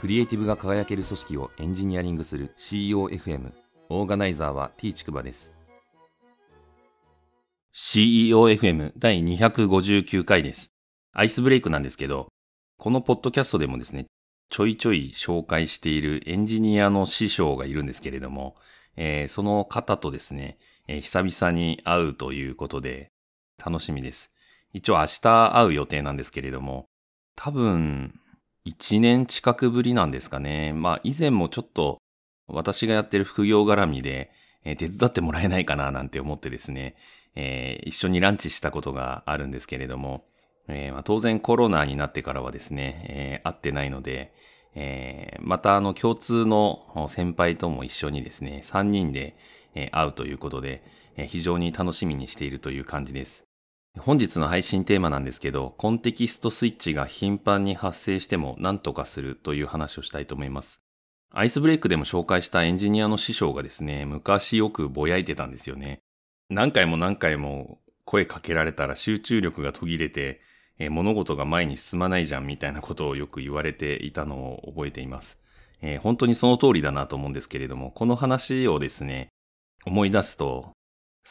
クリエイティブが輝ける組織をエンジニアリングする CEOFM オーガナイザーは T ちくばです。CEOFM 第259回です。アイスブレイクなんですけどこのポッドキャストでもですねちょいちょい紹介しているエンジニアの師匠がいるんですけれども、えー、その方とですね、えー、久々に会うということで楽しみです。一応明日会う予定なんですけれども、多分1年近くぶりなんですかね。まあ以前もちょっと私がやってる副業絡みで、えー、手伝ってもらえないかななんて思ってですね、えー、一緒にランチしたことがあるんですけれども、えー、まあ、当然コロナになってからはですね、え会ってないので、えまたあの共通の先輩とも一緒にですね、3人で会うということで、非常に楽しみにしているという感じです。本日の配信テーマなんですけど、コンテキストスイッチが頻繁に発生しても何とかするという話をしたいと思います。アイスブレイクでも紹介したエンジニアの師匠がですね、昔よくぼやいてたんですよね。何回も何回も声かけられたら集中力が途切れて、え物事が前に進まないじゃんみたいなことをよく言われていたのを覚えています。えー、本当にその通りだなと思うんですけれども、この話をですね、思い出すと、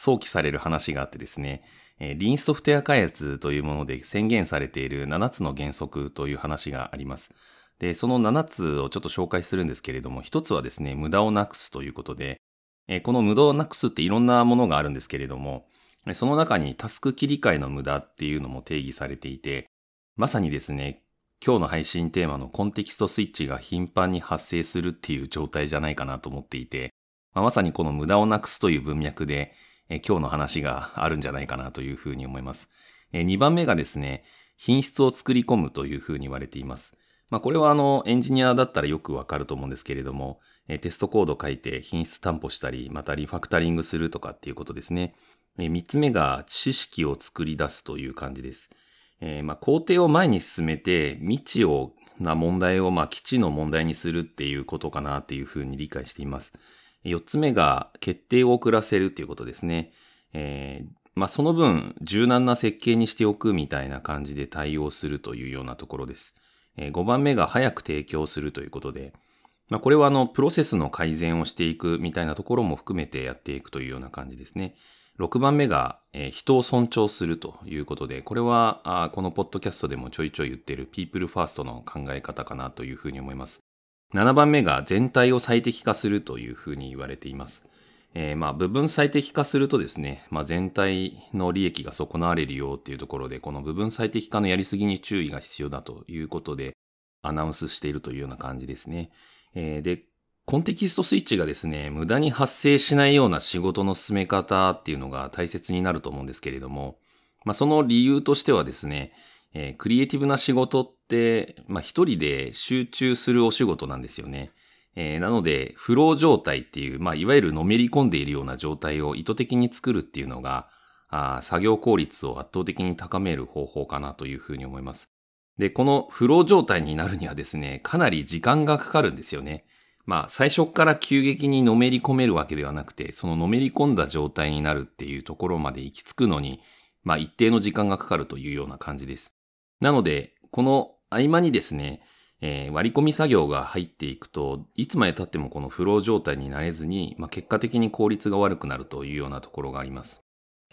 想起される話があってですね、えリーンソフトウェア開発というもので宣言されている7つの原則という話があります。で、その7つをちょっと紹介するんですけれども、一つはですね、無駄をなくすということで、えこの無駄をなくすっていろんなものがあるんですけれども、その中にタスク切り替えの無駄っていうのも定義されていて、まさにですね、今日の配信テーマのコンテキストスイッチが頻繁に発生するっていう状態じゃないかなと思っていて、まあ、まさにこの無駄をなくすという文脈で、今日の話があるんじゃないかなというふうに思います。え2番目がですね、品質を作り込むというふうに言われています。まあ、これはあの、エンジニアだったらよくわかると思うんですけれども、テストコード書いて品質担保したり、またリファクタリングするとかっていうことですね。え3つ目が知識を作り出すという感じです。えー、まあ、工程を前に進めて、未知をな問題をまあ基地の問題にするっていうことかなっていうふうに理解しています。4つ目が決定を遅らせるということですね。えー、まあ、その分柔軟な設計にしておくみたいな感じで対応するというようなところです。えー、5番目が早く提供するということで、まあ、これはあの、プロセスの改善をしていくみたいなところも含めてやっていくというような感じですね。6番目が、えー、人を尊重するということで、これはあこのポッドキャストでもちょいちょい言ってる People First の考え方かなというふうに思います。7番目が全体を最適化するというふうに言われています。えー、まあ部分最適化するとですね、まあ、全体の利益が損なわれるよっていうところで、この部分最適化のやりすぎに注意が必要だということで、アナウンスしているというような感じですね。えー、で、コンテキストスイッチがですね、無駄に発生しないような仕事の進め方っていうのが大切になると思うんですけれども、まあその理由としてはですね、えー、クリエイティブな仕事って、まあ一人で集中するお仕事なんですよね。えー、なので、フロー状態っていう、まあいわゆるのめり込んでいるような状態を意図的に作るっていうのが、あ作業効率を圧倒的に高める方法かなというふうに思います。で、このフロー状態になるにはですね、かなり時間がかかるんですよね。まあ、最初から急激にのめり込めるわけではなくて、そののめり込んだ状態になるっていうところまで行き着くのに、まあ一定の時間がかかるというような感じです。なので、この合間にですね、えー、割り込み作業が入っていくと、いつまで経ってもこのフロー状態になれずに、まあ、結果的に効率が悪くなるというようなところがあります。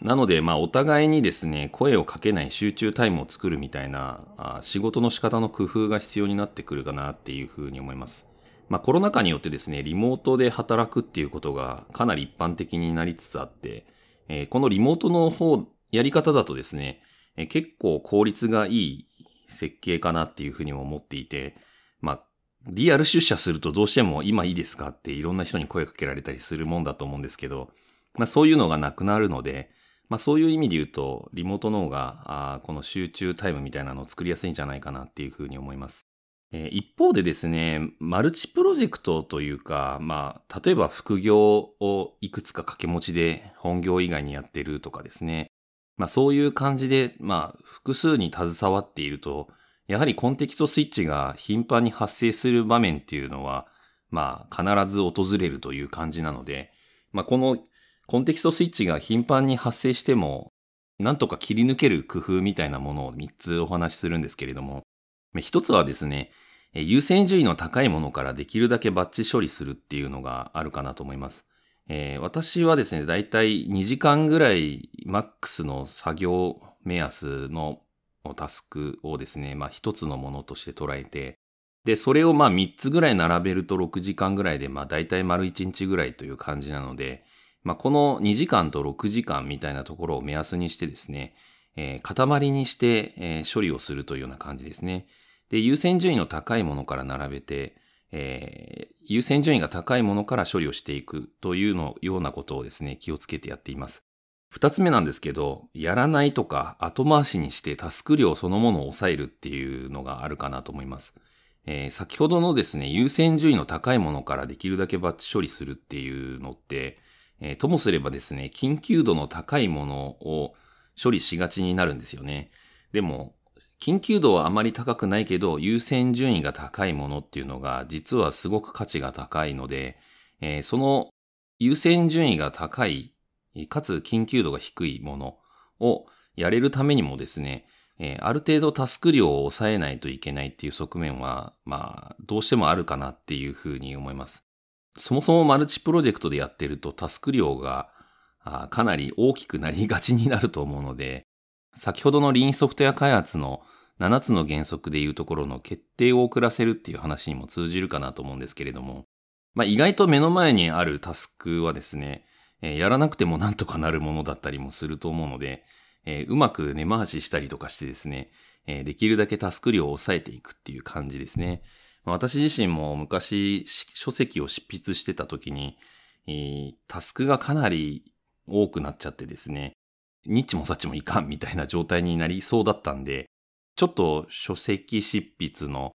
なので、まあ、お互いにですね、声をかけない集中タイムを作るみたいな、あ仕事の仕方の工夫が必要になってくるかなっていうふうに思います。まあ、コロナ禍によってですね、リモートで働くっていうことがかなり一般的になりつつあって、えー、このリモートの方、やり方だとですね、え結構効率がいい設計かなっていうふうにも思っていて、まあ、リアル出社するとどうしても今いいですかっていろんな人に声かけられたりするもんだと思うんですけど、まあそういうのがなくなるので、まあそういう意味で言うと、リモートの方が、あこの集中タイムみたいなのを作りやすいんじゃないかなっていうふうに思います。えー、一方でですね、マルチプロジェクトというか、まあ、例えば副業をいくつか掛け持ちで本業以外にやってるとかですね、まあそういう感じで、まあ複数に携わっていると、やはりコンテキストスイッチが頻繁に発生する場面っていうのは、まあ必ず訪れるという感じなので、まあこのコンテキストスイッチが頻繁に発生しても、なんとか切り抜ける工夫みたいなものを3つお話しするんですけれども、一つはですね、優先順位の高いものからできるだけバッチ処理するっていうのがあるかなと思います。えー、私はですね、だいたい2時間ぐらいマックスの作業目安のタスクをですね、まあ一つのものとして捉えて、で、それをまあ3つぐらい並べると6時間ぐらいで、まあ大体丸1日ぐらいという感じなので、まあこの2時間と6時間みたいなところを目安にしてですね、えー、塊にして、えー、処理をするというような感じですね。で、優先順位の高いものから並べて、えー、優先順位が高いものから処理をしていくというのようなことをですね、気をつけてやっています。二つ目なんですけど、やらないとか後回しにしてタスク量そのものを抑えるっていうのがあるかなと思います。えー、先ほどのですね、優先順位の高いものからできるだけバッチ処理するっていうのって、えー、ともすればですね、緊急度の高いものを処理しがちになるんですよね。でも、緊急度はあまり高くないけど、優先順位が高いものっていうのが、実はすごく価値が高いので、えー、その優先順位が高い、かつ緊急度が低いものをやれるためにもですね、えー、ある程度タスク量を抑えないといけないっていう側面は、まあ、どうしてもあるかなっていうふうに思います。そもそもマルチプロジェクトでやってるとタスク量がかなり大きくなりがちになると思うので、先ほどのリーンソフトウェア開発の7つの原則でいうところの決定を遅らせるっていう話にも通じるかなと思うんですけれども、まあ、意外と目の前にあるタスクはですね、えー、やらなくてもなんとかなるものだったりもすると思うので、えー、うまく根回ししたりとかしてですね、えー、できるだけタスク量を抑えていくっていう感じですね。私自身も昔書籍を執筆してた時に、タスクがかなり多くなっちゃってですね、ニッチもサッチもいかんみたいな状態になりそうだったんで、ちょっと書籍執筆の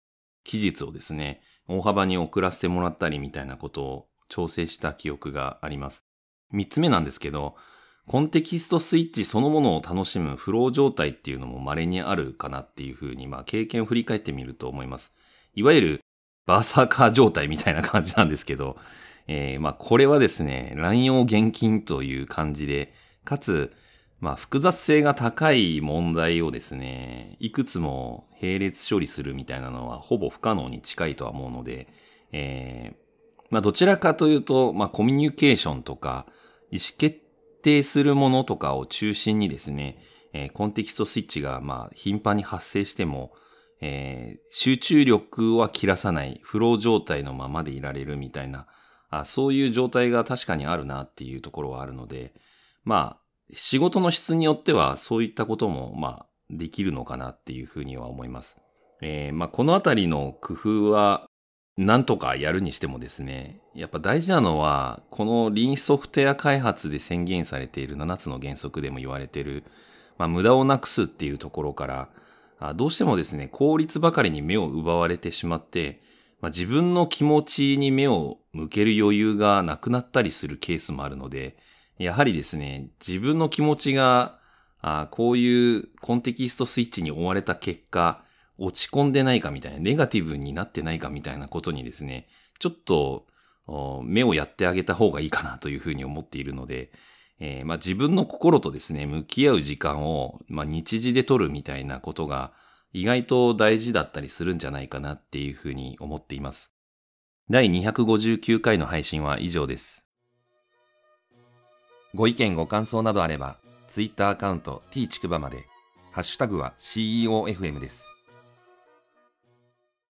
期日をですね、大幅に遅らせてもらったりみたいなことを調整した記憶があります。三つ目なんですけど、コンテキストスイッチそのものを楽しむフロー状態っていうのも稀にあるかなっていうふうに、まあ経験を振り返ってみると思います。いわゆるバーサーカー状態みたいな感じなんですけど、えー、まあこれはですね、乱用現金という感じで、かつ、まあ複雑性が高い問題をですね、いくつも並列処理するみたいなのはほぼ不可能に近いとは思うので、えー、まあどちらかというと、まあコミュニケーションとか意思決定するものとかを中心にですね、えー、コンテキストスイッチがまあ頻繁に発生しても、えー、集中力は切らさないフロー状態のままでいられるみたいなあそういう状態が確かにあるなっていうところはあるので、まあ仕事の質によってはそういったことも、まあ、できるのかなっていうふうには思います。えー、まあ、このあたりの工夫は、なんとかやるにしてもですね、やっぱ大事なのは、このリンソフトウェア開発で宣言されている7つの原則でも言われている、まあ、無駄をなくすっていうところから、どうしてもですね、効率ばかりに目を奪われてしまって、まあ、自分の気持ちに目を向ける余裕がなくなったりするケースもあるので、やはりですね、自分の気持ちが、あこういうコンテキストスイッチに追われた結果、落ち込んでないかみたいな、ネガティブになってないかみたいなことにですね、ちょっと目をやってあげた方がいいかなというふうに思っているので、えー、まあ、自分の心とですね、向き合う時間を、まあ、日時で取るみたいなことが意外と大事だったりするんじゃないかなっていうふうに思っています。第259回の配信は以上です。ご意見ご感想などあれば、ツイッターアカウント t ちくばまで、ハッシュタグは CEOFM です。